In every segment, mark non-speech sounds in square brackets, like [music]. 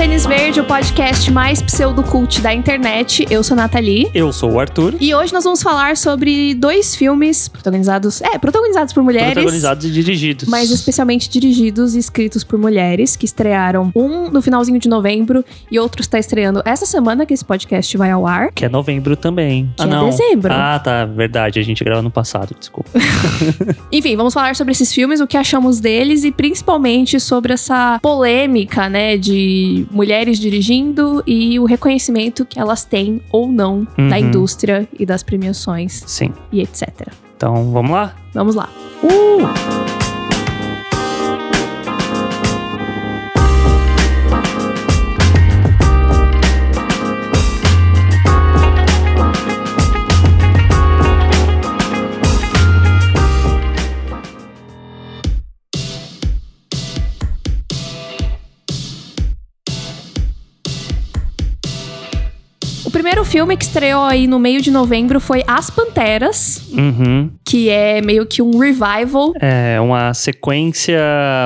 Tênis Verde, o podcast mais pseudo-cult da internet. Eu sou a Nathalie. Eu sou o Arthur. E hoje nós vamos falar sobre dois filmes protagonizados. É, protagonizados por mulheres. Protagonizados e dirigidos. Mas especialmente dirigidos e escritos por mulheres, que estrearam um no finalzinho de novembro e outro está estreando essa semana que esse podcast vai ao ar. Que é novembro também. Que ah, é não. dezembro. Ah, tá. Verdade. A gente grava no passado, desculpa. [laughs] Enfim, vamos falar sobre esses filmes, o que achamos deles e principalmente sobre essa polêmica, né, de mulheres dirigindo e o reconhecimento que elas têm ou não da Uhum. indústria e das premiações Sim. e etc. Então, vamos lá? Vamos lá. O primeiro filme que estreou aí no meio de novembro foi As Panteras, Uhum. que é meio que um revival. É uma sequência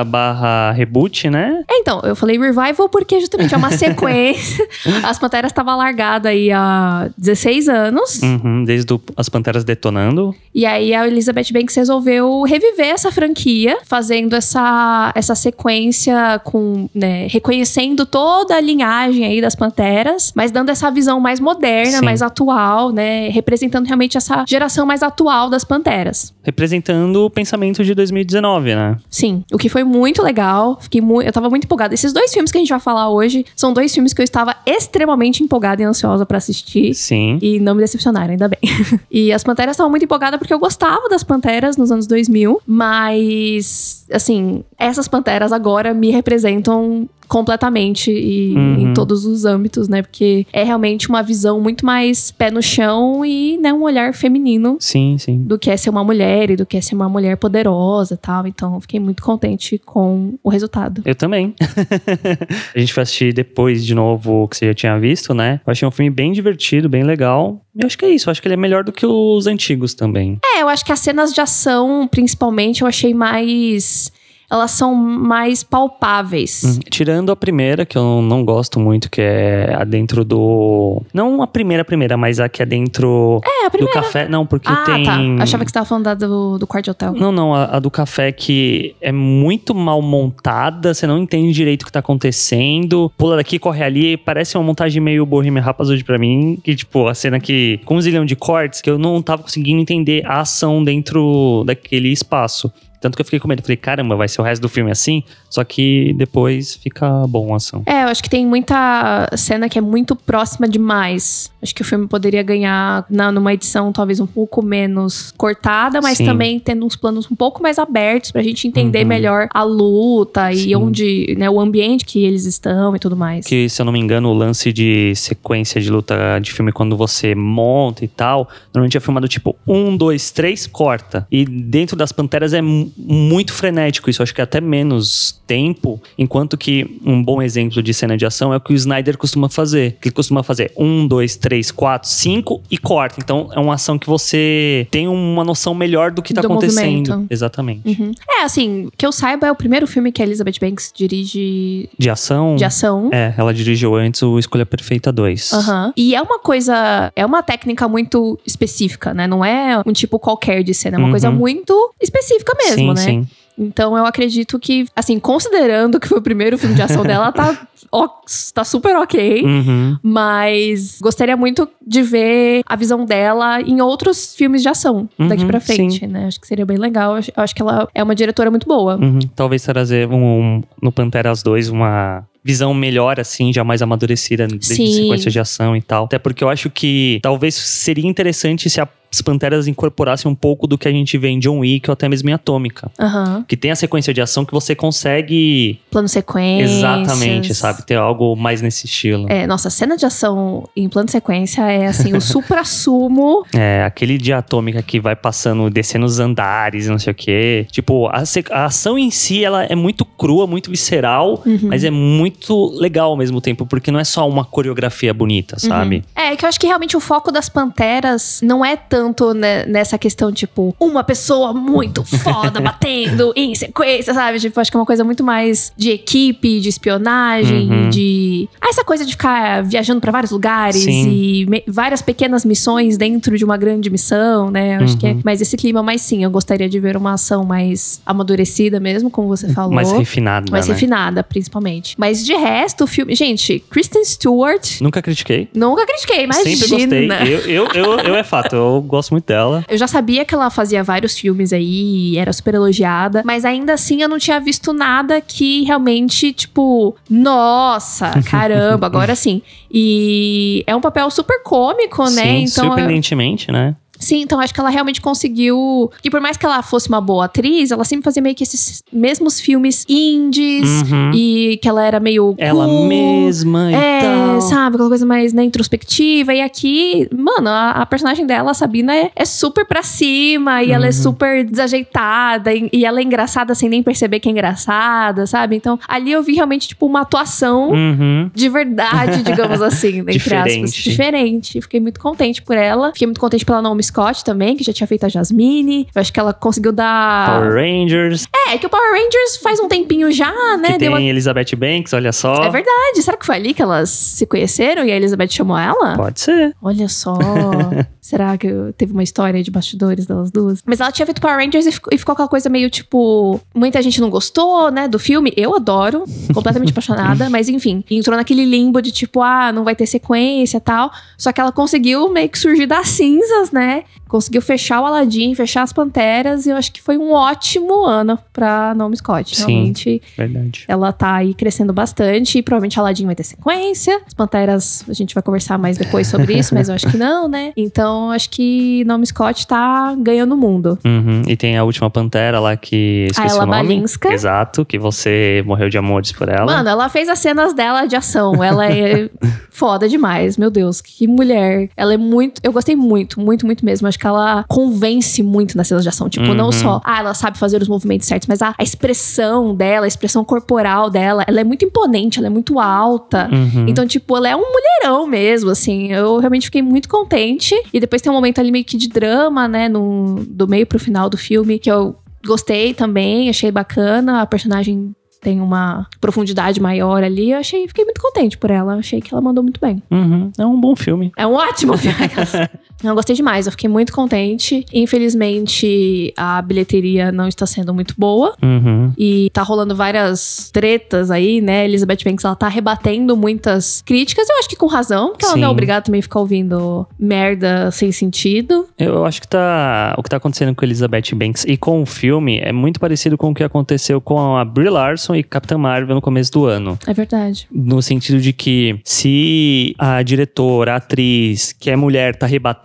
barra reboot, né? É, então, eu falei revival porque justamente é uma sequência. [laughs] As Panteras estava largada aí há 16 anos. Uhum. Desde o- as Panteras detonando. E aí a Elizabeth Banks resolveu reviver essa franquia, fazendo essa, essa sequência com, né, reconhecendo toda a linhagem aí das Panteras, mas dando essa visão mais moderna, Sim. mais atual, né, representando realmente essa geração mais atual das Panteras. Representando o pensamento de 2019, né? Sim, o que foi muito legal. Fiquei muito, eu tava muito empolgada. Esses dois filmes que a gente vai falar hoje são dois filmes que eu estava extremamente empolgada e ansiosa pra assistir. Sim. E não me decepcionaram, ainda bem. [laughs] e as Panteras estavam muito empolgadas porque eu gostava das Panteras nos anos 2000, mas, assim, essas Panteras agora me representam completamente e Uhum. em todos os âmbitos, né? Porque é realmente uma visão muito mais pé no chão e, né, um olhar feminino Sim, sim. do que é ser uma mulher e do que é ser uma mulher poderosa e tal. Então, fiquei muito contente com o resultado. Eu também. [laughs] a gente foi assistir depois de novo o que você já tinha visto, né? Eu achei um filme bem divertido, bem legal. Eu acho que é isso. Eu acho que ele é melhor do que os antigos também. É, eu acho que as cenas de ação, principalmente, eu achei mais. Elas são mais palpáveis. Uhum. Tirando a primeira, que eu não gosto muito, que é a dentro do. Não a primeira, primeira, mas a que é dentro É, a do café. Não, porque ah, tem. tá. Achava que você tava falando da do, do quarto de hotel. Não, não, a, a do café que é muito mal montada, você não entende direito o que tá acontecendo, pula daqui, corre ali, parece uma montagem meio Bohemian Rhapsody pra mim, que tipo, a cena que, com um zilhão de cortes, que eu não tava conseguindo entender a ação dentro daquele espaço. Tanto que eu fiquei com medo, falei, caramba, vai ser o resto do filme assim? Só que depois fica bom a ação. É, eu acho que tem muita cena que é muito próxima demais. Acho que o filme poderia ganhar na, numa edição talvez um pouco menos cortada, mas Sim. também tendo uns planos um pouco mais abertos pra gente entender Uhum. melhor a luta e Sim. onde, né, o ambiente que eles estão e tudo mais. Que, se eu não me engano, o lance de sequência de luta de filme, quando você monta e tal, normalmente é filmado tipo um, dois, três, corta. E dentro das Panteras é muito frenético isso, acho que até menos tempo, enquanto que um bom exemplo de cena de ação é o que o Snyder costuma fazer. Ele costuma fazer um, dois, três, quatro, cinco e corta. Então é uma ação que você tem uma noção melhor do que tá Do acontecendo. movimento. Exatamente. Uhum. É, assim, que eu saiba, é o primeiro filme que a Elizabeth Banks dirige De ação. de ação. É, ela dirigiu antes o Escolha Perfeita 2. Aham. E é uma coisa, é uma técnica muito específica, né? Não é um tipo qualquer de cena, é uma Uhum. coisa muito específica mesmo, sim, né? sim. Então eu acredito que, assim, considerando que foi o primeiro filme de ação [laughs] dela, tá, ó, tá super ok. Uhum. Mas gostaria muito de ver a visão dela em outros filmes de ação daqui Uhum, pra frente, sim. né? Acho que seria bem legal. Eu acho- que ela é uma diretora muito boa. Uhum. Talvez trazer um, no Panteras 2 uma visão melhor, assim, já mais amadurecida de Sim. sequências de ação e tal. Até porque eu acho que talvez seria interessante se as Panteras incorporassem um pouco do que a gente vê em John Wick ou até mesmo em Atômica. Aham. Que tem a sequência de ação que você consegue Plano sequência. exatamente, sabe? Ter algo mais nesse estilo. É, nossa, cena de ação em plano sequência é assim, o [laughs] supra-sumo. É, aquele de Atômica que vai passando, descendo os andares e não sei o quê. Tipo, a, a ação em si, ela é muito crua, muito visceral, Uhum. mas é muito muito legal ao mesmo tempo, porque não é só uma coreografia bonita, sabe? É, que eu acho que realmente o foco das Panteras não é tanto né, nessa questão, tipo, uma pessoa muito [laughs] foda batendo em sequência, sabe? Tipo, acho que é uma coisa muito mais de equipe, de espionagem, Uhum. de. Ah, essa coisa de ficar viajando pra vários lugares Sim. e me- várias pequenas missões dentro de uma grande missão, né? Eu acho que é Uhum. mais esse clima, mas sim, eu gostaria de ver uma ação mais amadurecida mesmo, como você falou. Mais refinada, mais né? refinada, principalmente. Mas de resto, o filme. Gente, Kristen Stewart. Nunca critiquei. Nunca critiquei, imagina. Sempre gostei. Eu, eu, eu, eu é fato, eu gosto muito dela. Eu já sabia que ela fazia vários filmes aí, era super elogiada, mas ainda assim eu não tinha visto nada que realmente, tipo, nossa, [laughs] caramba, agora sim. E é um papel super cômico, né? Sim, então, eu- surpreendentemente, né? Sim, então acho que ela realmente conseguiu. E por mais que ela fosse uma boa atriz, ela sempre fazia meio que esses mesmos filmes indies Uhum. e que ela era meio. Ela cool. mesma e É, tal. sabe? Aquela coisa mais né, introspectiva. E aqui, mano, a, a personagem dela, a Sabina, é, é super pra cima. E Uhum. ela é super desajeitada. E, e ela é engraçada sem nem perceber que é engraçada, sabe? Então, ali eu vi realmente, tipo, uma atuação Uhum. de verdade, digamos assim, [laughs] entre aspas. Diferente. Diferente. Fiquei muito contente por ela. Fiquei muito contente pela Naomi Scott também, que já tinha feito a Jasmine. Eu acho que ela conseguiu dar... Power Rangers, É, que o Power Rangers faz um tempinho já, né? que tem uma- Elizabeth Banks, olha só. É verdade. Será que foi ali que elas se conheceram e a Elizabeth chamou ela? Pode ser. Olha só. [laughs] Será que teve uma história de bastidores delas duas? Mas ela tinha feito Power Rangers e ficou, e ficou aquela coisa meio tipo. Muita gente não gostou, né? Do filme. Eu adoro. Completamente apaixonada. [laughs] Mas enfim, entrou naquele limbo de tipo, ah, não vai ter sequência e tal. Só que ela conseguiu meio que surgir das cinzas, né? Conseguiu fechar o Aladdin, fechar as Panteras. E eu acho que foi um ótimo ano pra Naomi Scott. Sim. Realmente. Verdade. Ela tá aí crescendo bastante e provavelmente Aladdin vai ter sequência. As Panteras, a gente vai conversar mais depois sobre isso, mas eu acho que não, né? Então, acho que Naomi Scott tá ganhando o mundo. Uhum. E tem a última Pantera lá que esqueci Ela o nome. Balinska. Exato, que você morreu de amores por ela. Mano, ela fez as cenas dela de ação. Ela é [laughs] foda demais. Meu Deus, que mulher. Ela é muito. Eu gostei muito, muito, muito mesmo. Acho que ela convence muito nas cenas de ação. Tipo, não Uhum. só, ah, ela sabe fazer os movimentos certos, mas a, a expressão dela, a expressão corporal dela, ela é muito imponente, ela é muito alta. Uhum. Então, tipo, ela é um mulherão mesmo, assim. Eu realmente fiquei muito contente. E depois tem um momento ali meio que de drama, né? No, do meio pro final do filme, que eu gostei também, achei bacana. A personagem tem uma profundidade maior ali. Eu achei, fiquei muito contente por ela. Achei que ela mandou muito bem. Uhum. É um bom filme. É um ótimo filme. [laughs] Eu gostei demais, eu fiquei muito contente. Infelizmente, a bilheteria não está sendo muito boa. Uhum. E tá rolando várias tretas aí, né? Elizabeth Banks, ela tá rebatendo muitas críticas. Eu acho que com razão, porque ela não é obrigada também a ficar ouvindo merda sem sentido. Eu acho que tá, o que tá acontecendo com Elizabeth Banks e com o filme é muito parecido com o que aconteceu com a Brie Larson e Capitã Marvel no começo do ano. É verdade. No sentido de que se a diretora, a atriz, que é mulher, tá rebatendo,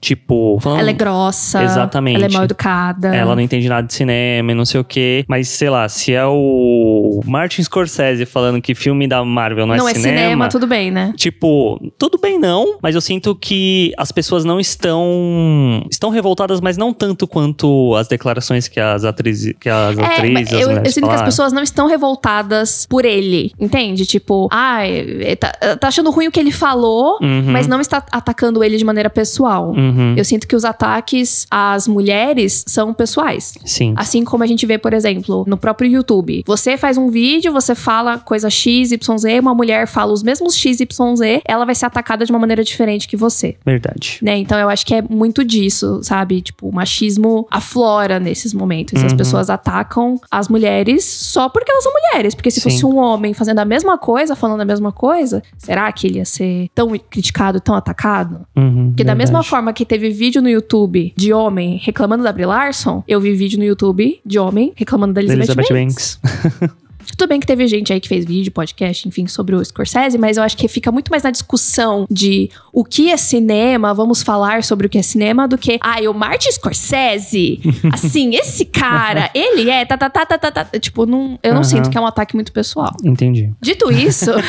tipo. Falando, Ela é grossa. Exatamente. Ela é mal educada. Ela não entende nada de cinema e não sei o quê. Mas, sei lá, se é o Martin Scorsese falando que filme da Marvel não, não é, é cinema, tudo bem, né? Tipo, tudo bem não, mas eu sinto que as pessoas não estão estão revoltadas, mas não tanto quanto as declarações que as atrizes, que as É, atrizes, eu, eu sinto que as pessoas não estão revoltadas por ele, entende? Tipo, ai, tá, tá achando ruim o que ele falou, Uhum. mas não está atacando ele de maneira pessoal. Uhum. Eu sinto que os ataques às mulheres são pessoais. Sim. Assim como a gente vê, por exemplo, no próprio YouTube. Você faz um vídeo, você fala coisa X, Y, Z, uma mulher fala os mesmos X, Y, Z, ela vai ser atacada de uma maneira diferente que você. Verdade. Né? Então eu acho que é muito disso, sabe? Tipo, o machismo aflora nesses momentos. E as Uhum. pessoas atacam as mulheres só porque elas são mulheres. Porque se Sim. fosse um homem fazendo a mesma coisa, falando a mesma coisa, será que ele ia ser tão criticado, tão atacado? Uhum, Porque da mesma forma que teve vídeo no YouTube de homem reclamando da Brie Larson, eu vi vídeo no YouTube de homem reclamando da Elizabeth, Elizabeth Banks. Banks. [laughs] Tudo bem que teve gente aí que fez vídeo, podcast, enfim, sobre o Scorsese, mas eu acho que fica muito mais na discussão de o que é cinema, vamos falar sobre o que é cinema, do que, ah, o Martin Scorsese, [laughs] assim, esse cara, ele é, tá, tá, tá, tá, tá, tá. Tipo, não, eu não Aham. sinto que é um ataque muito pessoal. Entendi. Dito isso. [laughs]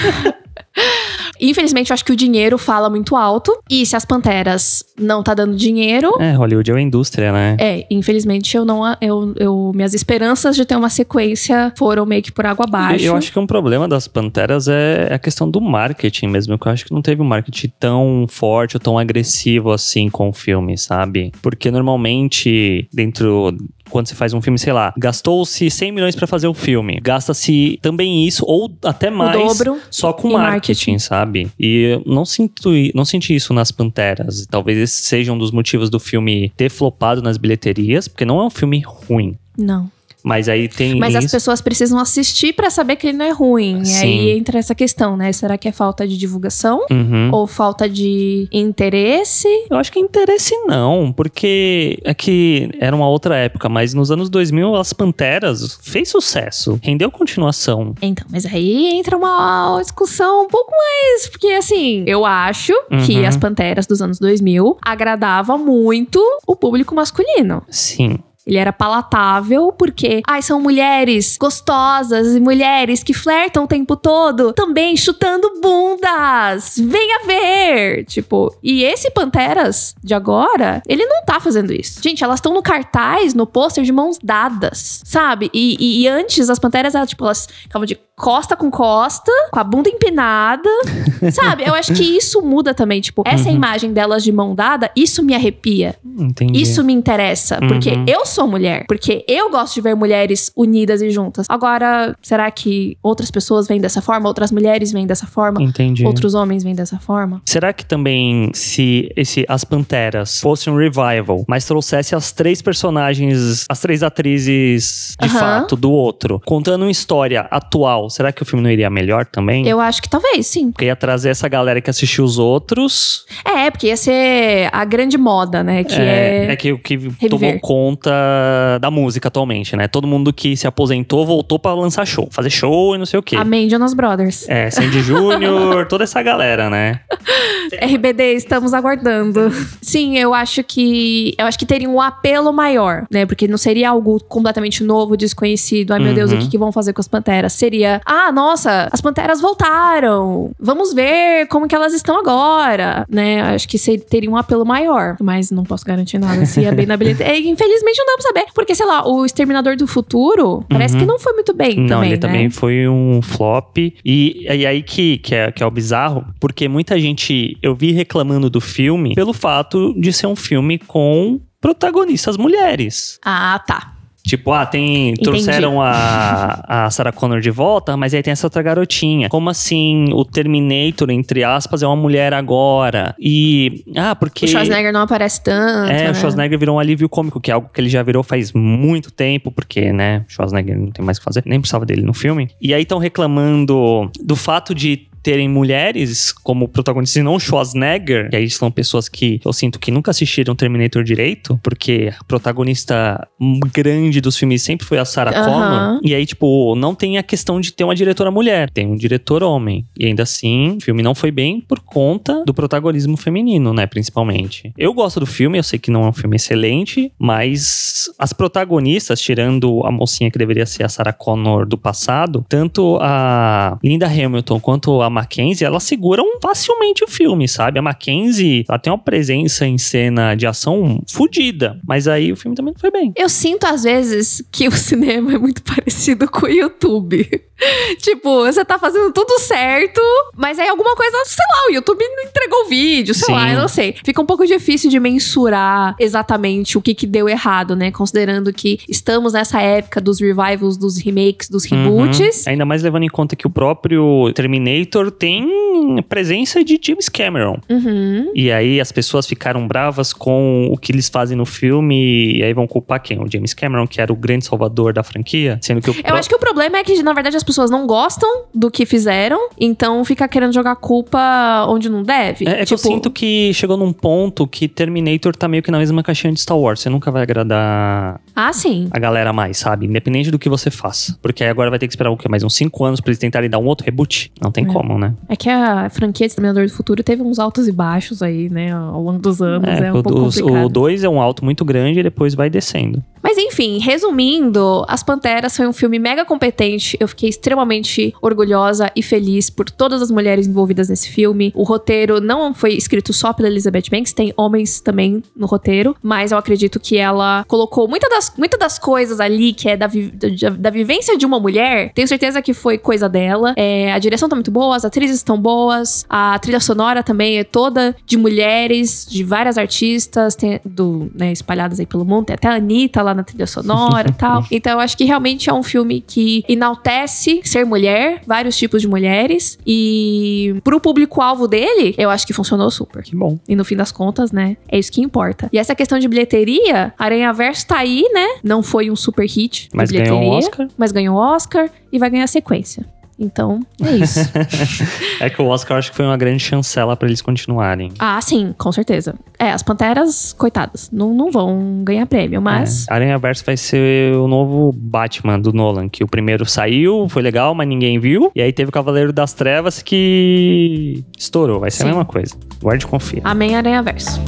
Infelizmente, eu acho que o dinheiro fala muito alto. E se as panteras não tá dando dinheiro. É, Hollywood é uma indústria, né? É, infelizmente eu não. Eu, eu, minhas esperanças de ter uma sequência foram meio que por água abaixo. Eu acho que um problema das Panteras é a questão do marketing mesmo, que eu acho que não teve um marketing tão forte ou tão agressivo assim com o filme, sabe? Porque normalmente, dentro quando você faz um filme, sei lá, gastou-se 100 milhões para fazer o filme. Gasta-se também isso, ou até mais, dobro só com marketing, marketing. sabe? E eu não sinto, não senti isso nas Panteras. Talvez esse seja um dos motivos do filme ter flopado nas bilheterias, porque não é um filme ruim. Não. Mas aí tem Mas as isso. pessoas precisam assistir pra saber que ele não é ruim. E Sim. aí entra essa questão, né? Será que é falta de divulgação? Uhum. Ou falta de interesse? Eu acho que interesse não, porque é que era uma outra época, mas nos anos 2000 as Panteras fez sucesso, rendeu continuação. Então, mas aí entra uma discussão um pouco mais. Porque, assim, eu acho que Uhum. as Panteras dos anos 2000 agradava muito o público masculino. Sim. Ele era palatável porque, ai, são mulheres gostosas e mulheres que flertam o tempo todo, também chutando bundas. Venha ver! Tipo, e esse Panteras de agora, ele não tá fazendo isso. Gente, elas estão no cartaz, no pôster de mãos dadas, sabe? E, e- e antes as Panteras, tipo, elas ficavam de costa com costa, com a bunda empinada, [laughs] sabe? Eu acho que isso muda também, tipo, essa Uhum. imagem delas de mão dada, isso me arrepia. Entendi. Isso me interessa, porque Uhum. eu sou mulher, porque eu gosto de ver mulheres unidas e juntas. Agora, será que outras pessoas veem dessa forma? Outras mulheres veem dessa forma? Entendi. Outros homens veem dessa forma? Será que também, se esse As Panteras fosse um revival, mas trouxesse as três personagens, as três atrizes de Aham. fato do outro, contando uma história atual, será que o filme não iria melhor também? Eu acho que talvez, sim. Porque ia trazer essa galera que assistiu os outros. É, porque ia ser a grande moda, né? Que é. é que o que tomou conta da música atualmente, né? Todo mundo que se aposentou voltou pra lançar show, fazer show e não sei o quê. Amém, Jonas Brothers. É, Sandy [laughs] Júnior, toda essa galera, né? RBD, estamos aguardando. Sim, eu acho que. Eu acho que teria um apelo maior, né? Porque não seria algo completamente novo, desconhecido. Ai, meu Deus, o Uhum. que, que vão fazer com as panteras? Seria, ah, nossa, as panteras voltaram. Vamos ver como que elas estão agora, né? Acho que teria um apelo maior. Mas não posso garantir nada se ia bem na bilheteria. [laughs] É, Infelizmente não dá pra saber. Porque, sei lá, o Exterminador do Futuro parece Uhum. que não foi muito bem Não, também, ele né? também foi um flop. E, e aí que, que, é, que é o bizarro, porque muita gente eu vi reclamando do filme pelo fato de ser um filme com protagonistas mulheres. Ah, tá. Tipo, ah, tem. Trouxeram a, a Sarah Connor de volta, mas aí tem essa outra garotinha. Como assim o Terminator, entre aspas, é uma mulher agora? E. Ah, porque. O Schwarzenegger não aparece tanto. É, né? o Schwarzenegger virou um alívio cômico, que é algo que ele já virou faz muito tempo, porque, né, o Schwarzenegger não tem mais o que fazer, nem precisava dele no filme. E aí estão reclamando do fato de terem mulheres como protagonistas e não Schwarzenegger, e aí são pessoas que eu sinto que nunca assistiram Terminator direito, porque a protagonista grande dos filmes sempre foi a Sarah. Connor, e aí, tipo, não tem a questão de ter uma diretora mulher, tem um diretor homem, e ainda assim, o filme não foi bem por conta do protagonismo feminino, né, principalmente. Eu gosto do filme, eu sei que não é um filme excelente, mas as protagonistas, tirando a mocinha que deveria ser a Sarah Connor do passado, tanto a Linda Hamilton quanto a Mackenzie, elas seguram facilmente o filme, sabe? A Mackenzie, ela tem uma presença em cena de ação fodida, mas aí o filme também não foi bem. Eu sinto às vezes que o cinema é muito [laughs] parecido com o YouTube. [laughs] tipo, você tá fazendo tudo certo, mas aí alguma coisa, sei lá, o YouTube não entregou o vídeo, sei Sim. lá, eu não sei. Fica um pouco difícil de mensurar exatamente o que que deu errado, né? Considerando que estamos nessa época dos revivals, dos remakes, dos reboots. Uhum. Ainda mais levando em conta que o próprio Terminator tem presença de James Cameron. Uhum. E aí as pessoas ficaram bravas com o que eles fazem no filme e aí vão culpar quem? O James Cameron, que era o grande salvador da franquia, sendo que o Eu acho que o problema é que, na verdade, as pessoas não gostam do que fizeram, então fica querendo jogar culpa onde não deve. É, é que eu tipo, sinto que chegou num ponto que Terminator tá meio que na mesma caixinha de Star Wars. Você nunca vai agradar Ah, sim. a galera mais, sabe? Independente do que você faça. Porque aí agora vai ter que esperar o quê? Mais uns 5 anos pra eles tentarem dar um outro reboot? Não tem É. como, né? É que a franquia de Exterminador do Futuro teve uns altos e baixos aí, né, ao longo dos anos. É, um o, pouco o, complicado. o 2 é um alto muito grande e depois vai descendo. Mas enfim, resumindo, As Panteras foi um filme mega competente. Eu fiquei extremamente orgulhosa e feliz por todas as mulheres envolvidas nesse filme. O roteiro não foi escrito só pela Elizabeth Banks, tem homens também no roteiro, mas eu acredito que ela colocou muitas das, muita das coisas ali que é da, vi, da, da, vivência de uma mulher. Tenho certeza que foi coisa dela. É, a direção tá muito boa, as atrizes estão boas, a trilha sonora também é toda de mulheres, de várias artistas, tem, do, né, espalhadas aí pelo mundo. Tem até a Anitta lá na trilha sonora e tal. [laughs] Então eu acho que realmente é um filme que enaltece ser mulher, vários tipos de mulheres. E pro público-alvo dele, eu acho que funcionou super. Que bom. E no fim das contas, né, é isso que importa. E essa questão de bilheteria, Aranha Verso tá aí, né? Não foi um super hit. Mas ganhou um Oscar. Mas ganhou Oscar e vai ganhar sequência. Então, é isso. [laughs] é que o Oscar eu acho que foi uma grande chancela para eles continuarem. Ah, sim, com certeza. É, as Panteras, coitadas, não, não vão ganhar prêmio, mas. É. Aranha Verso vai ser o novo Batman do Nolan, que o primeiro saiu, foi legal, mas ninguém viu. E aí teve o Cavaleiro das Trevas que estourou. Vai ser sim. a mesma coisa. Guarde e confia. Amém, Aranha Verso.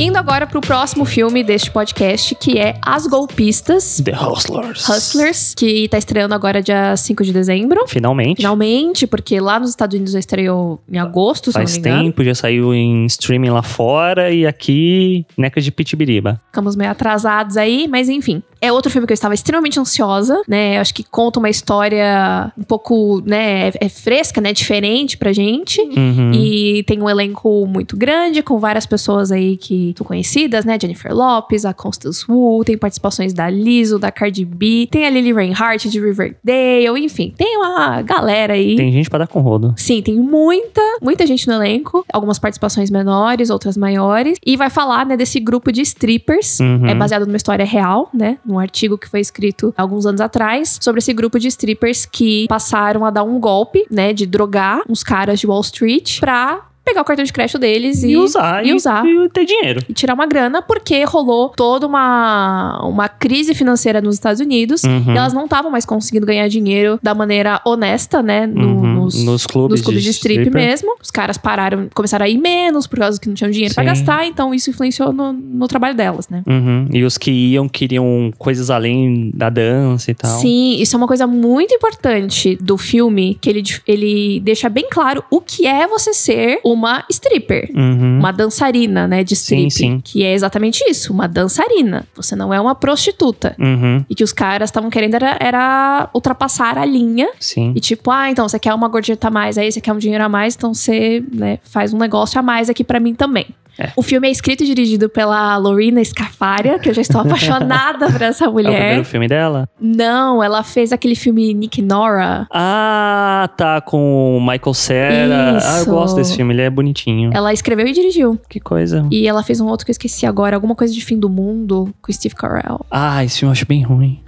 Indo agora pro próximo filme deste podcast, que é As Golpistas. The Hustlers. Hustlers, que tá estreando agora dia 5 de dezembro. Finalmente. Finalmente, porque lá nos Estados Unidos já estreou em agosto, Faz se não me engano. tempo, já saiu em streaming lá fora e aqui, neca de pitibiriba. Ficamos meio atrasados aí, mas enfim. É outro filme que eu estava extremamente ansiosa, né? Acho que conta uma história um pouco, né? É, é fresca, né? Diferente pra gente. Uhum. E tem um elenco muito grande, com várias pessoas aí que são conhecidas, né? Jennifer Lopes, a Constance Wu, tem participações da Lizzo, da Cardi B, tem a Lily Reinhardt de Riverdale, enfim, tem uma galera aí. Tem gente para dar com rodo. Sim, tem muita, muita gente no elenco. Algumas participações menores, outras maiores. E vai falar, né, desse grupo de strippers. Uhum. É baseado numa história real, né? Num artigo que foi escrito alguns anos atrás sobre esse grupo de strippers que passaram a dar um golpe, né, de drogar uns caras de Wall Street pra pegar o cartão de crédito deles e, e usar. E, usar. E ter dinheiro. E tirar uma grana, porque rolou toda uma, uma crise financeira nos Estados Unidos. Uhum. E elas não estavam mais conseguindo ganhar dinheiro da maneira honesta, né? No, uhum. Nos, nos, clubes, nos clubes de, de strip stripper. mesmo. Os caras pararam, começaram a ir menos por causa que não tinham dinheiro para gastar. Então isso influenciou no, no trabalho delas, né? Uhum. E os que iam queriam coisas além da dança e tal. Sim, isso é uma coisa muito importante do filme, que ele, ele deixa bem claro o que é você ser uma stripper. Uhum. Uma dançarina, né, de strip. Sim, sim. Que é exatamente isso, uma dançarina. Você não é uma prostituta. Uhum. E que os caras estavam querendo era, era ultrapassar a linha. Sim. E tipo, ah, então você quer uma gorjeta a mais, aí você quer um dinheiro a mais, então você, né, faz um negócio a mais aqui para mim também. É. O filme é escrito e dirigido pela Lorena Scafaria, que eu já estou [laughs] apaixonada por essa É o mulher. primeiro filme dela? Não, ela fez aquele filme Nick Nora. Ah, tá, com o Michael Cera. Ah, eu Isso. gosto desse filme, ele é bonitinho. Ela escreveu e dirigiu. Que coisa. E ela fez um outro que eu esqueci agora, alguma coisa de fim do mundo, com Steve Carell. Ah, esse filme eu acho bem ruim.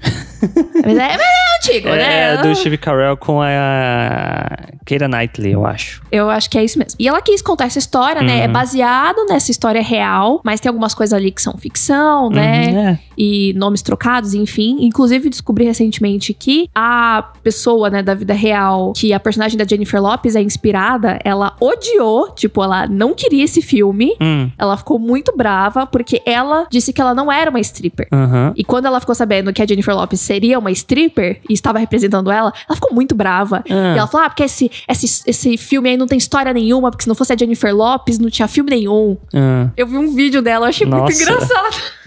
Mas é, mas é antigo, né? É, do Steve Carell com a Keira Knightley, eu acho. Eu acho que é isso mesmo. E ela quis contar essa história, né? Uhum. É baseado nessa história real, mas tem algumas coisas ali que são ficção, né? Uhum, é. E nomes trocados, enfim. Inclusive, descobri recentemente que a pessoa, né, da vida real, que a personagem da Jennifer Lopes é inspirada, ela odiou, tipo, ela não queria esse filme. Hum, Ela ficou muito brava porque ela disse que ela não era uma stripper. E quando ela ficou sabendo que a Jennifer Lopes seria uma stripper e estava representando ela, ela ficou muito brava. Ah. E ela falou: ah, porque esse, esse, esse filme aí não tem história nenhuma, porque se não fosse a Jennifer Lopes, não tinha filme nenhum. Ah. Eu vi um vídeo dela, eu achei muito Nossa. engraçado.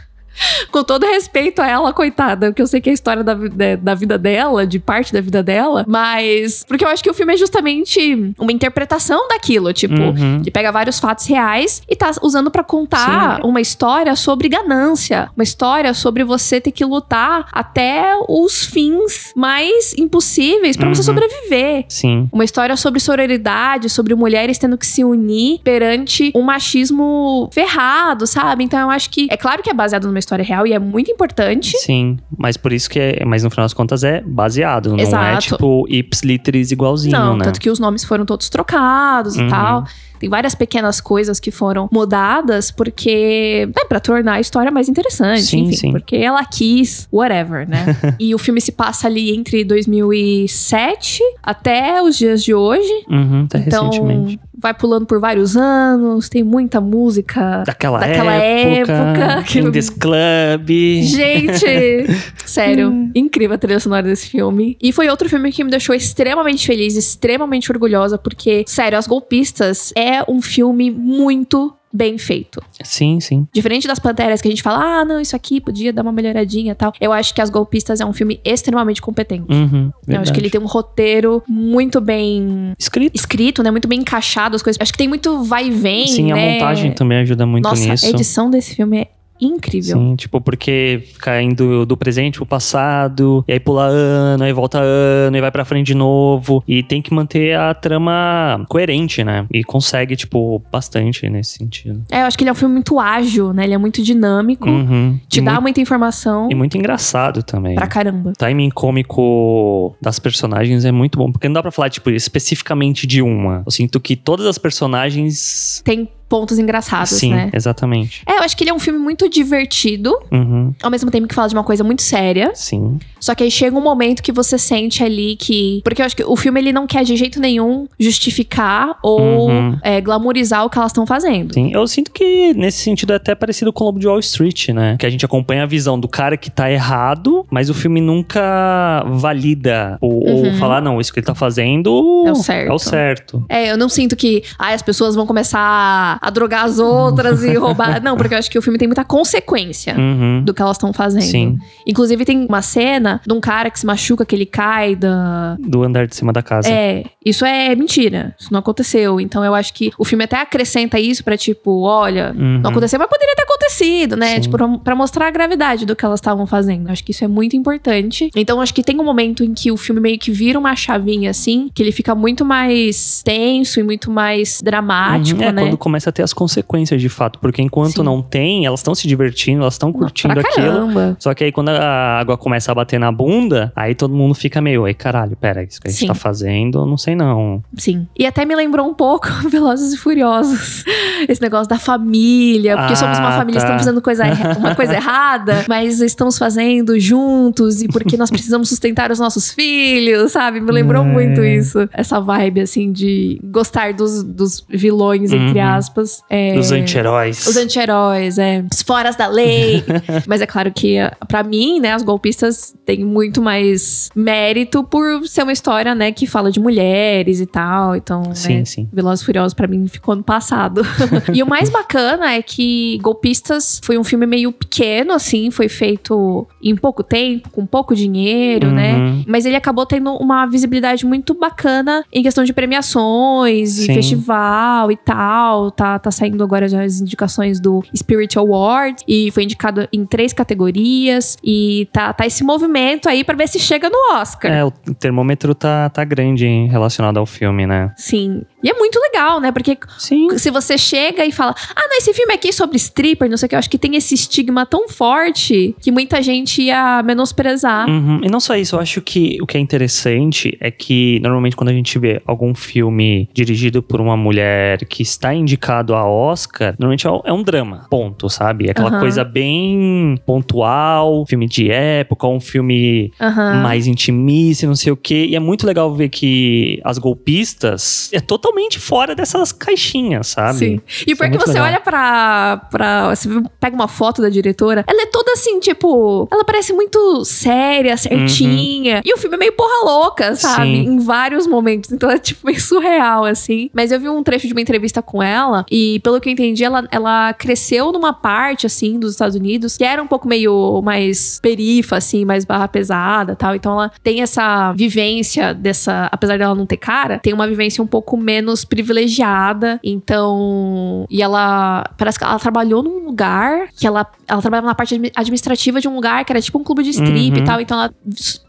Com todo respeito a ela, coitada, porque eu sei que é a história da, da, da vida dela, de parte da vida dela, mas. Porque eu acho que o filme é justamente uma interpretação daquilo, tipo, Uhum. pega vários fatos reais e tá usando pra contar uma história sobre ganância, uma história sobre você ter que lutar até os fins mais impossíveis pra você Uhum. sobreviver. Sim. Uma história sobre sororidade, sobre mulheres tendo que se unir perante um machismo ferrado, sabe? Então eu acho que. É claro que é baseado numa história real e é muito importante. Sim, mas por isso que é. Mas no final das contas é baseado, não é Exato. tipo ips literis igualzinho, Não, né? tanto que os nomes foram todos trocados Uhum. e tal. Tem várias pequenas coisas que foram mudadas porque. É, pra tornar a história mais interessante. Sim, enfim, sim. porque ela quis, whatever, né? [laughs] e o filme se passa ali entre 2007 até os dias de hoje. Uhum, até então, recentemente. Vai pulando por vários anos, tem muita música. Daquela, daquela época. época que- In this club. Gente, [laughs] sério, incrível a trilha sonora desse filme. E foi outro filme que me deixou extremamente feliz, extremamente orgulhosa, porque, sério, As Golpistas é um filme muito bem feito. Sim, sim. Diferente das Panteras que a gente fala, ah, não, isso aqui podia dar uma melhoradinha e tal. Eu acho que As Golpistas é um filme extremamente competente. Uhum, Eu acho que ele tem um roteiro muito bem Escrito. escrito, né? Muito bem encaixado as coisas. Acho que tem muito vai e vem, Sim, né? a montagem também ajuda muito Nossa, nisso. a edição desse filme é incrível. Sim, tipo, porque fica indo do presente pro passado, e aí pula ano, aí volta ano, e vai pra frente de novo. E tem que manter a trama coerente, né? E consegue, tipo, bastante nesse sentido. É, eu acho que ele é um filme muito ágil, né? Ele é muito dinâmico, Uhum. te e dá muito, muita informação e muito engraçado também. pra caramba. O timing cômico das personagens é muito bom, porque não dá pra falar, tipo, especificamente de uma. Eu sinto que todas as personagens. Tem pontos engraçados, Sim, né? exatamente. É, eu acho que ele é um filme muito divertido, Uhum. ao mesmo tempo que fala de uma coisa muito séria. Sim. Só que aí chega um momento que você sente ali que. Porque eu acho que o filme ele não quer de jeito nenhum justificar ou Uhum. é, glamorizar o que elas estão fazendo. Sim, eu sinto que nesse sentido é até parecido com o Lobo de Wall Street, né? Que a gente acompanha a visão do cara que tá errado, mas o filme nunca valida ou, ou Uhum. falar, não, isso que ele tá fazendo É o certo. É o certo. É, eu não sinto que ai, as pessoas vão começar a drogar as outras e roubar. [laughs] Não, porque eu acho que o filme tem muita consequência. Uhum. Do que elas estão fazendo. Sim. Inclusive, tem uma cena de um cara que se machuca, que ele cai da. Do andar de cima da casa. É, isso é mentira. Isso não aconteceu. Então eu acho que o filme até acrescenta isso pra, tipo, olha, Uhum. não aconteceu, mas poderia ter acontecido, né? Sim. Tipo, pra, pra mostrar a gravidade do que elas estavam fazendo. Eu acho que isso é muito importante. Então, acho que tem um momento em que o filme meio que vira uma chavinha, assim, que ele fica muito mais tenso e muito mais dramático, Uhum. É, né? quando começa a ter as consequências de fato. Porque enquanto Sim. não tem, elas estão se divertindo, elas estão curtindo aquilo. caramba. Só que aí quando a água começa a bater na bunda, aí todo mundo fica meio, ai caralho, pera, isso que a gente Sim. tá fazendo, não sei não. Sim. E até me lembrou um pouco [laughs] Velozes e Furiosos. Esse negócio da família, porque Ah, somos uma família, tá. estamos fazendo coisa, uma coisa [laughs] errada, mas estamos fazendo juntos e porque nós precisamos sustentar os nossos filhos, sabe? Me lembrou É. muito isso. Essa vibe, assim, de gostar dos, dos vilões, entre Uhum. Aspas. É, Dos anti-heróis. Os anti-heróis, é. Os foras da lei. [laughs] Mas é claro que, pra mim, né, as golpistas têm muito mais mérito por ser uma história, né, que fala de mulheres e tal. Então, Sim, né, sim. Velozes e Furiosos pra mim ficou no passado. [laughs] e o mais bacana é que Golpistas foi um filme meio pequeno, assim, foi feito em pouco tempo, com pouco dinheiro, né? Uhum. Mas ele acabou tendo uma visibilidade muito bacana em questão de premiações e festival e tal. Tá, tá saindo agora já as indicações do Spirit Award e foi indicado em três categorias. E tá, tá esse movimento aí pra ver se chega no Oscar. É, o termômetro tá, tá grande em relacionado ao filme, né? Sim. E é muito legal, né? Porque Sim. se você chega e fala, ah, não, esse filme aqui é sobre stripper, não sei o que, eu acho que tem esse estigma tão forte que muita gente ia menosprezar. Uhum. E não só isso, eu acho que o que é interessante é que normalmente quando a gente vê algum filme dirigido por uma mulher que está indicado a Oscar, normalmente é um- é drama, ponto, sabe? É Aquela Aham. coisa bem pontual, filme de época, um filme Aham. mais intimista, não sei o quê. E é muito legal ver que as golpistas é totalmente fora dessas caixinhas, sabe? Sim. E é porque muito você legal. olha pra, pra. Você pega uma foto da diretora, ela é toda assim, tipo. Ela parece muito séria, certinha. E o filme é meio porra louca, sabe? Uhum. Sim. Em vários momentos. Então é, tipo, [laughs] meio surreal, assim. Mas eu vi um trecho de uma entrevista com ela, e pelo que eu entendi, ela, ela cresceu numa parte, assim, dos Estados Unidos, que era um pouco meio mais perifa, assim, mais barra pesada tal. Então ela tem essa vivência dessa. Apesar dela não ter cara, tem uma vivência um pouco menos privilegiada. Então. E ela. Parece que ela trabalhou num lugar que ela. Ela trabalhava na parte admi- administrativa de um lugar que era tipo um clube de strip Uhum. e tal. Então ela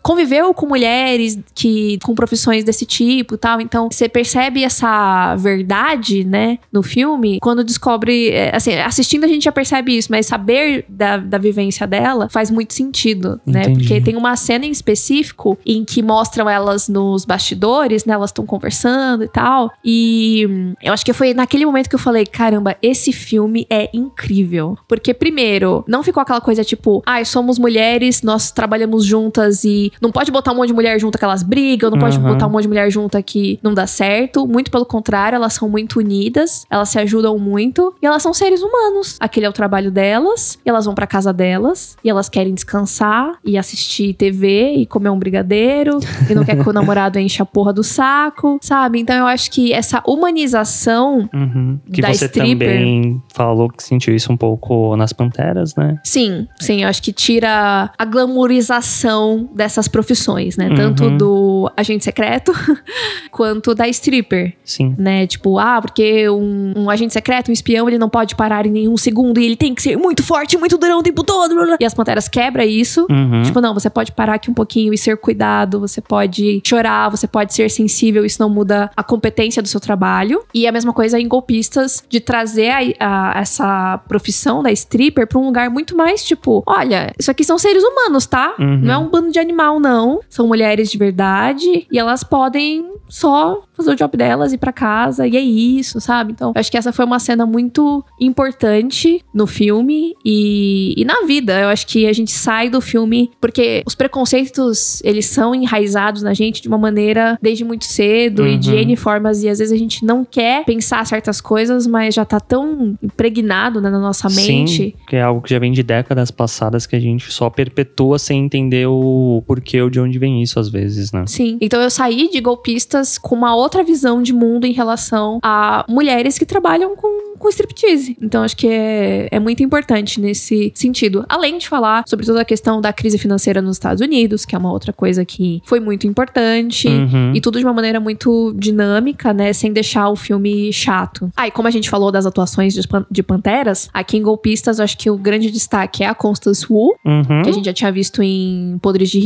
conviveu com mulheres que com profissões desse tipo e tal. Então, você percebe essa verdade, né, no filme, quando descobre. é, Assim, assistindo a gente já percebe isso, mas saber da, da vivência dela faz muito sentido, né? Entendi. Porque tem uma cena em específico em que mostram elas nos bastidores, né? Elas estão conversando e tal. E eu acho que foi naquele momento que eu falei: caramba, esse filme é incrível. Porque, primeiro, não ficou aquela coisa tipo, ai, somos mulheres, nós trabalhamos juntas e não pode botar um monte de mulher junta que elas brigam, não pode Uhum. botar um monte de mulher junta que não dá certo. Muito pelo contrário, elas são muito unidas, elas se ajudam muito e elas são seres humanos. Aquele é o trabalho delas, e elas vão pra casa delas e elas querem descansar e assistir TV e comer um brigadeiro e não quer que o [laughs] namorado enche a porra do saco, sabe? Então eu acho que essa humanização Uhum. Que Da você stripper. também falou que sentiu isso um pouco nas Panteras, né? Sim, sim, eu acho que tira a glamorização dessas profissões, né? Uhum. Tanto do agente secreto [laughs] quanto da stripper, Sim. né? Tipo, ah, porque um, um agente secreto, um espião, ele não pode parar em nenhum segundo e ele tem que ser muito forte, muito durão o tempo todo. blá, blá. E as panteras quebra isso. Uhum. Tipo, não, você pode parar aqui um pouquinho e ser cuidado, você pode chorar, você pode ser sensível, isso não muda a competência do seu trabalho. E a mesma coisa em golpistas, de trazer a- a- essa profissão da stripper pra um lugar muito mais tipo: olha, isso aqui são seres humanos, tá? Uhum. Não é um bando de animal, não. São mulheres de verdade e elas podem só fazer o job delas, ir pra casa, e é isso, sabe? Então, acho que essa foi uma cena muito importante no filme e, e na vida. Eu acho que a gente sai do filme porque os preconceitos, eles são enraizados na gente de uma maneira desde muito cedo e de Uhum. N formas, e às vezes a gente não quer pensar certas coisas, mas já tá tão impregnado né, na nossa mente. Sim, que é algo que já vem de décadas passadas que a gente só perpetua sem entender o porquê ou de onde vem isso às vezes, né? Sim. Então eu saí de golpistas com uma outra visão de mundo em relação a mulheres que trabalham com, com striptease. Então acho que é, é muito importante nesse sentido. Além de falar sobre toda a questão da crise financeira nos Estados Unidos, que é uma outra coisa que foi muito importante. Uhum. E tudo de uma maneira muito dinâmica, né? Sem deixar o filme chato. Ah, e como a gente falou das atuações de, pan- de Panteras, aqui em Golpistas, eu acho que o grande destaque é a Constance Wu, Uhum. que a gente já tinha visto em Podres de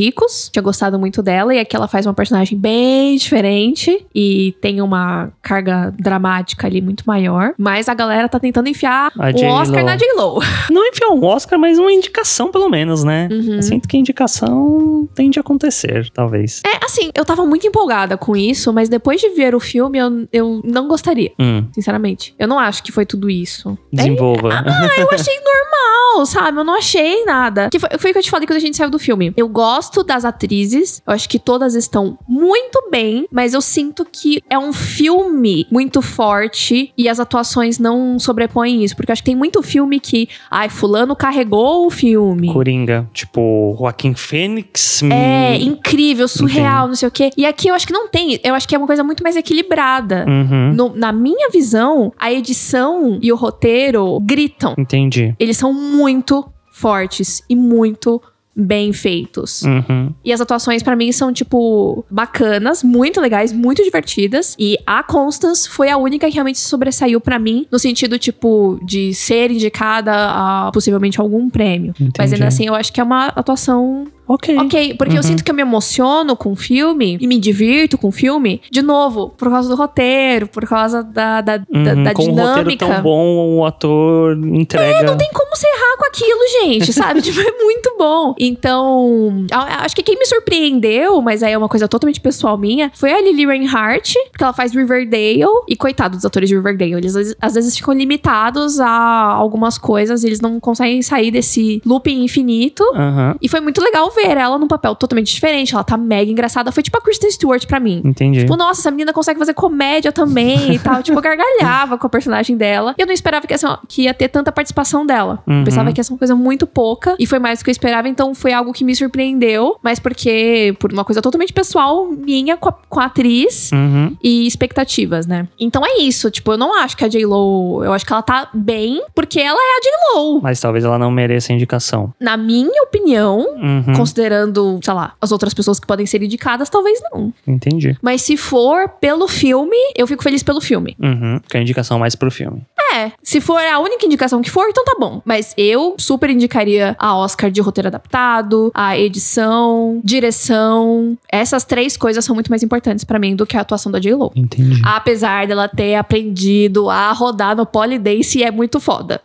Tinha gostado muito dela. E aqui ela faz uma personagem bem diferente. E tem uma carga dramática ali muito maior. Mas a galera tá tentando enfiar A o J.Lo. Oscar na J-Lo. [laughs] Não enfiou um Oscar, mas uma indicação pelo menos, né? Uhum. Eu sinto que a indicação tende a acontecer, talvez. É, assim, eu tava muito empolgada com isso. Mas depois de ver o filme, eu, eu não gostaria. Hum, Sinceramente. Eu não acho que foi tudo isso. É desenvolva. Ah, eu achei [laughs] normal, sabe? Eu não achei nada. Que foi, foi o que eu te falei quando a gente saiu do filme. Eu gosto das atrizes. Eu acho que todas estão muito bem. Mas eu sinto que é um filme muito forte. E as atuações não sobrepõem isso. Porque eu acho que tem muito filme que... Ai, fulano carregou o filme. Coringa, tipo, Joaquim Fênix. É, hum, incrível, surreal, não sei o quê. E aqui eu acho que não tem. Eu acho que é uma coisa muito mais equilibrada. Uhum. No- na minha visão, a edição e o roteiro gritam. Entendi. Eles são muito fortes e muito bem feitos. Uhum. E as atuações pra mim são tipo bacanas, muito legais, muito divertidas. E a Constance foi a única que realmente sobressaiu pra mim no sentido tipo de ser indicada a possivelmente algum prêmio. Mas Entendi. ainda assim, eu acho que é uma atuação Ok. Ok, porque eu Uhum. sinto que eu me emociono com o filme e me divirto com o filme, de novo, por causa do roteiro, por causa da, da, da, Uhum, da Com um roteiro dinâmica. tão bom, o ator entrega. não tem como ser errar com aquilo, gente, sabe? [laughs] tipo, é muito bom. Então, acho que quem me surpreendeu, mas aí é uma coisa totalmente pessoal minha, foi a Lily Reinhardt, porque ela faz Riverdale. E coitado dos atores de Riverdale, eles às vezes- ficam limitados a algumas coisas, eles não conseguem sair desse looping infinito. Aham. E foi muito legal ver ela num papel totalmente diferente. Ela tá mega engraçada. Foi tipo a Kristen Stewart pra mim. Entendi. Tipo, nossa, essa menina consegue fazer comédia também e tal. tipo, eu gargalhava com a personagem dela. E eu não esperava que, essa- que ia ter tanta participação dela. Uhum. Eu pensava que ia ser uma coisa muito pouca. E foi mais do que eu esperava. Então foi algo que me surpreendeu. Mas porque, por uma coisa totalmente pessoal minha com a, com a atriz. Uhum. E expectativas, né? Então é isso. Tipo, eu não acho que a J-Lo. Eu acho que ela tá bem, porque ela é a J-Lo. Mas talvez ela não mereça a indicação. Na minha opinião, Uhum. Considerando, sei lá, as outras pessoas que podem ser indicadas, talvez não. Entendi. Mas se for pelo filme, eu fico feliz pelo filme. Uhum. Que é a indicação mais pro filme. É, se for a única indicação que for, então tá bom. Mas eu super indicaria a Oscar de roteiro adaptado, a edição, direção. Essas três coisas são muito mais importantes pra mim do que a atuação da J-Lo. Entendi. Apesar dela ter aprendido a rodar no polidense, é muito foda.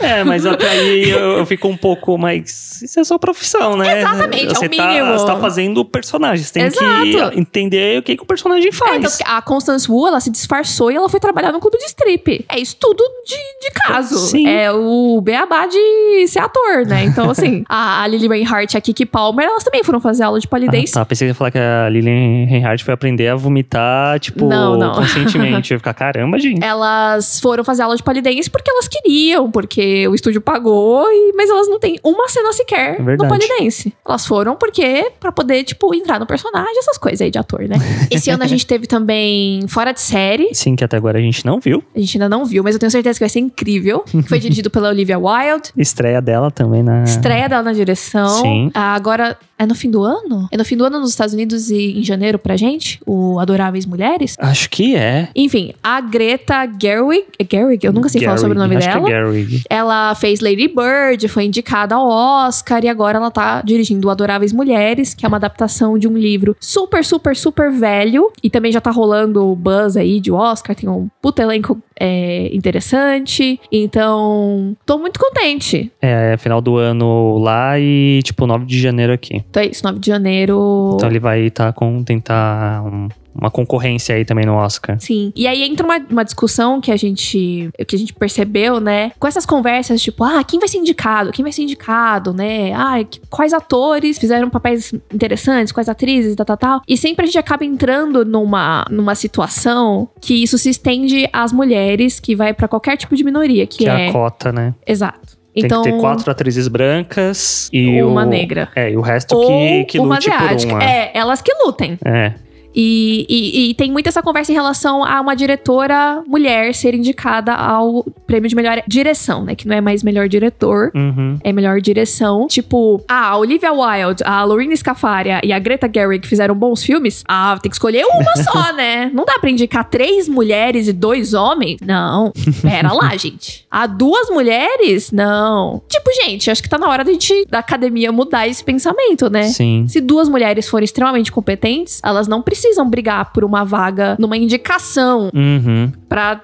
É, mas até aí eu, eu fico um pouco mais. Isso é sua profissão, né? Exatamente, é o você mínimo. Tá, você tá fazendo personagem. Você tem Exato. que entender o que, que o personagem É, faz. então, a Constance Wu, ela se disfarçou e ela foi trabalhar no clube de strip. É isso tudo de, de caso. Sim. É o beabá de ser ator, né? Então, assim, [laughs] a, a Lily Reinhardt e a Kiki Palmer, elas também foram fazer aula de Ah, polidense. tá, pensei que ia falar que a Lilian Reinhardt foi aprender a vomitar, tipo, Não, não. conscientemente. Eu ia ficar, caramba, gente. Elas foram fazer aula de polidense porque elas queriam, porque o estúdio pagou, e- mas elas não têm uma cena sequer É no polidense. Elas foram porque, pra poder, tipo, entrar no personagem, essas coisas aí de ator, né? [laughs] Esse ano a gente teve também Fora de Série, Sim, que até agora a gente não viu. a gente ainda não viu, mas eu tenho certeza que vai ser incrível. [laughs] Foi dirigido pela Olivia Wilde. Estreia dela também na. Estreia dela na direção. Sim. Ah, agora, é no fim do ano? É no fim do ano nos Estados Unidos e em janeiro pra gente? O Adoráveis Mulheres? Acho que é. Enfim, a Greta Gerwig. É Gerwig? Eu nunca sei falar sobre o nome Acho dela. É Ela fez Lady Bird, foi indicada ao Oscar e agora ela tá dirigindo Adoráveis Mulheres, que é uma adaptação de um livro super, super, super velho. E também já tá rolando o buzz aí de Oscar, tem um puta elenco é, interessante. Então, tô muito contente. É, final do ano lá e, tipo, 9 de janeiro aqui. Então é isso, 9 de janeiro. Então ele vai estar com tentar um- uma concorrência aí também no Oscar. Sim. E aí entra uma, uma discussão que a gente que a gente percebeu, né? Com essas conversas, tipo, ah, quem vai ser indicado? Quem vai ser indicado, né? Ah, que- quais atores fizeram papéis interessantes? Quais atrizes, tal, tal, tal. E sempre a gente acaba entrando numa, numa situação que isso se estende às mulheres, que vai pra qualquer tipo de minoria, que, Que é é... a cota, né? Exato. Tem então, que ter quatro atrizes brancas e uma o... negra. É, e o resto ou que, que uma lute por asiática. uma. É, elas que lutem. É. E, e- e tem muito essa conversa em relação a uma diretora mulher ser indicada ao prêmio de melhor direção, né? Que não é mais melhor diretor. Uhum. É melhor direção. Tipo, ah, a Olivia Wilde, a Lorena Scafaria e a Greta Gerwig fizeram bons filmes. Ah, tem que escolher uma [laughs] só, né? Não dá pra indicar três mulheres e dois homens? Não. Pera lá, [laughs] gente. Há duas mulheres? Não. Tipo, gente, acho que tá na hora da gente, da academia, mudar esse pensamento, né? Sim. Se duas mulheres forem extremamente competentes, elas não precisam brigar por uma vaga numa indicação Uhum. pra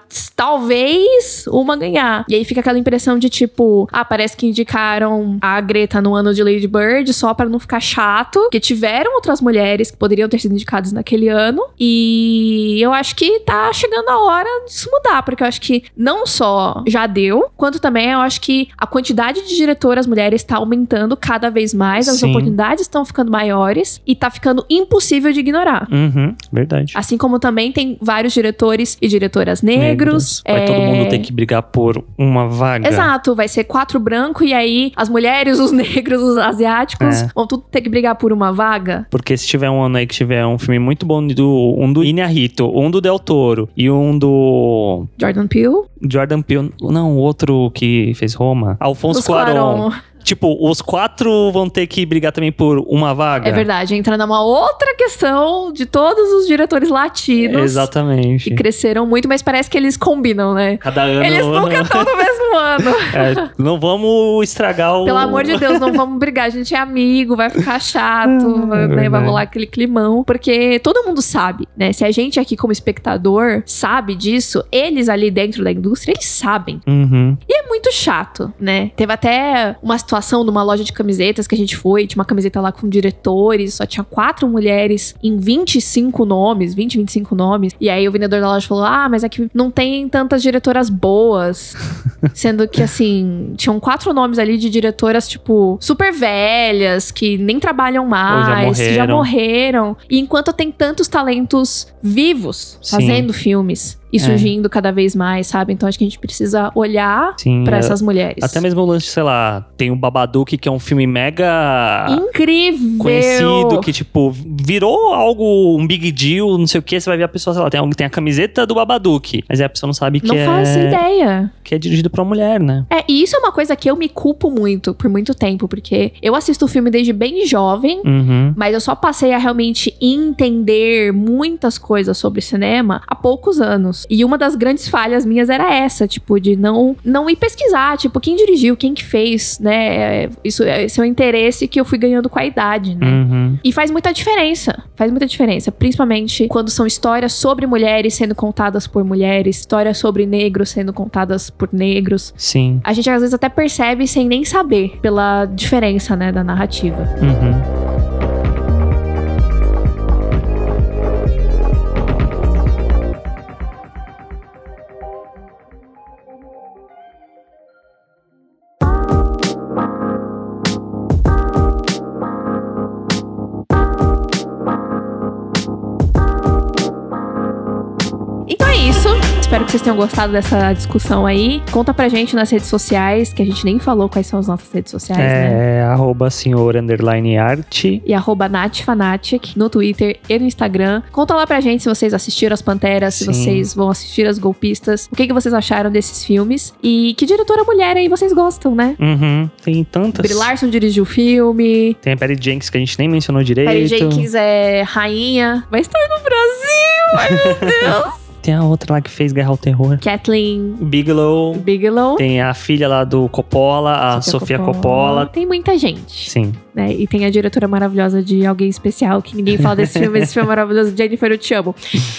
talvez uma ganhar. E aí fica aquela impressão de tipo, ah, parece que indicaram a Greta no ano de Lady Bird só pra não ficar chato, porque tiveram outras mulheres que poderiam ter sido indicadas naquele ano. E eu acho que tá chegando a hora disso mudar, porque eu acho que não só já deu, quanto também eu acho que a quantidade de diretoras mulheres tá aumentando cada vez mais, as Sim. oportunidades estão ficando maiores e tá ficando impossível de ignorar. Uhum. Verdade. Assim como também tem vários diretores e diretoras negros. Vai todo é, mundo ter que brigar por uma vaga. Exato, vai ser quatro branco e aí as mulheres, os [laughs] negros, os asiáticos É. vão tudo ter que brigar por uma vaga. Porque se tiver um ano aí que tiver um filme muito bom do um do Inarrito, um do Del Toro e um do Jordan Peele, Jordan Peele, não, o outro que fez Roma, Alfonso. Cuarón. Tipo, os quatro vão ter que brigar também por uma vaga. É verdade, entra numa outra questão de todos os diretores latinos Exatamente. que cresceram muito, mas parece que eles combinam, né? Cada ano. Eles nunca estão no mesmo ano. É, não vamos estragar o. Pelo amor de Deus, não vamos brigar. A gente é amigo, vai ficar chato, É né? Vai rolar aquele climão. Porque todo mundo sabe, né? Se a gente aqui, como espectador, sabe disso, eles ali dentro da indústria, eles sabem. Uhum. E é muito chato, né? Teve até uma situação numa loja de camisetas que a gente foi, tinha uma camiseta lá com diretores, só tinha quatro mulheres em 25 nomes, 20, 25 nomes. E aí o vendedor da loja falou: Ah, mas aqui não tem tantas diretoras boas. [laughs] Sendo que, assim, tinham quatro nomes ali de diretoras, tipo, super velhas, que nem trabalham mais, que já morreram. morreram. E enquanto tem tantos talentos vivos Sim. fazendo filmes e É. surgindo cada vez mais, sabe? Então acho que a gente precisa olhar pra é- essas mulheres. Até mesmo o lance, sei lá, tem o Babadook, que é um filme mega Incrível! conhecido, que, tipo, virou algo, um big deal, não sei o que. Você vai ver a pessoa, sei lá, tem, a- tem a camiseta do Babadook, mas aí a pessoa não sabe que, Não é, faço ideia. que é dirigido pra mulher, né? É, e isso é uma coisa que eu me culpo muito por muito tempo, porque eu assisto o filme desde bem jovem, Uhum. mas eu só passei a realmente entender muitas coisas sobre cinema há poucos anos. Anos. E uma das grandes falhas minhas era essa, tipo, de não, não ir pesquisar, tipo, quem dirigiu, quem que fez, né? Isso, esse é o interesse que eu fui ganhando com a idade, né? Uhum. E faz muita diferença. Faz muita diferença. Principalmente quando são histórias sobre mulheres sendo contadas por mulheres, histórias sobre negros sendo contadas por negros. Sim. A gente às vezes até percebe sem nem saber pela diferença, né, da narrativa. Uhum. Tenham gostado dessa discussão aí. Conta pra gente nas redes sociais, que a gente nem falou quais são as nossas redes sociais, né? É arroba senhor underline arte. E arroba no Twitter e no Instagram. Conta lá pra gente se vocês assistiram as Panteras, se Sim. vocês vão assistir as Golpistas, o que, que vocês acharam desses filmes. E que diretora mulher aí vocês gostam, né? Uhum. Tem tantas. Brie Larson dirigiu o filme. Tem a Perry Jenkins que a gente nem mencionou direito. Perry Jenkins é rainha. Vai estar no Brasil! Ai, meu [laughs] Deus! Tem a outra lá que fez Guerra ao Terror. Kathleen Bigelow. Bigelow. Tem a filha lá do Coppola, a Sofia Coppola. Tem muita gente. Sim. Né? E tem a diretora maravilhosa de Alguém Especial, que ninguém fala desse filme, esse filme é maravilhoso, [laughs] Jennifer, eu te amo.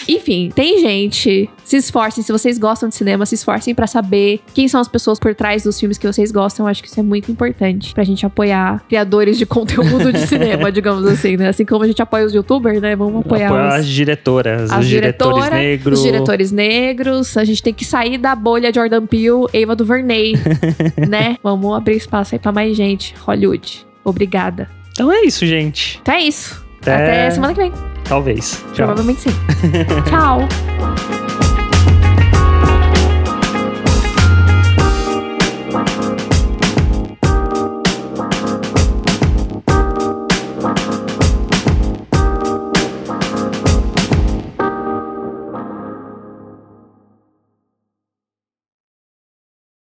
Enfim, tem gente. Se esforcem, se vocês gostam de cinema, se esforcem pra saber quem são as pessoas por trás dos filmes que vocês gostam. Eu acho que isso é muito importante pra gente apoiar criadores de conteúdo de cinema, [laughs] digamos assim, né? Assim como a gente apoia os youtubers, né? Vamos apoiar Apoia os, as diretoras, as os diretores diretoras, negros. os diretores negros. A gente tem que sair da bolha Jordan Peele, Eva DuVernay, [laughs] né? Vamos abrir espaço aí pra mais gente. Hollywood. Obrigada. Então é isso, gente. Então é isso. Até- Até semana que vem. Talvez. Tchau. Provavelmente sim. [laughs] Tchau.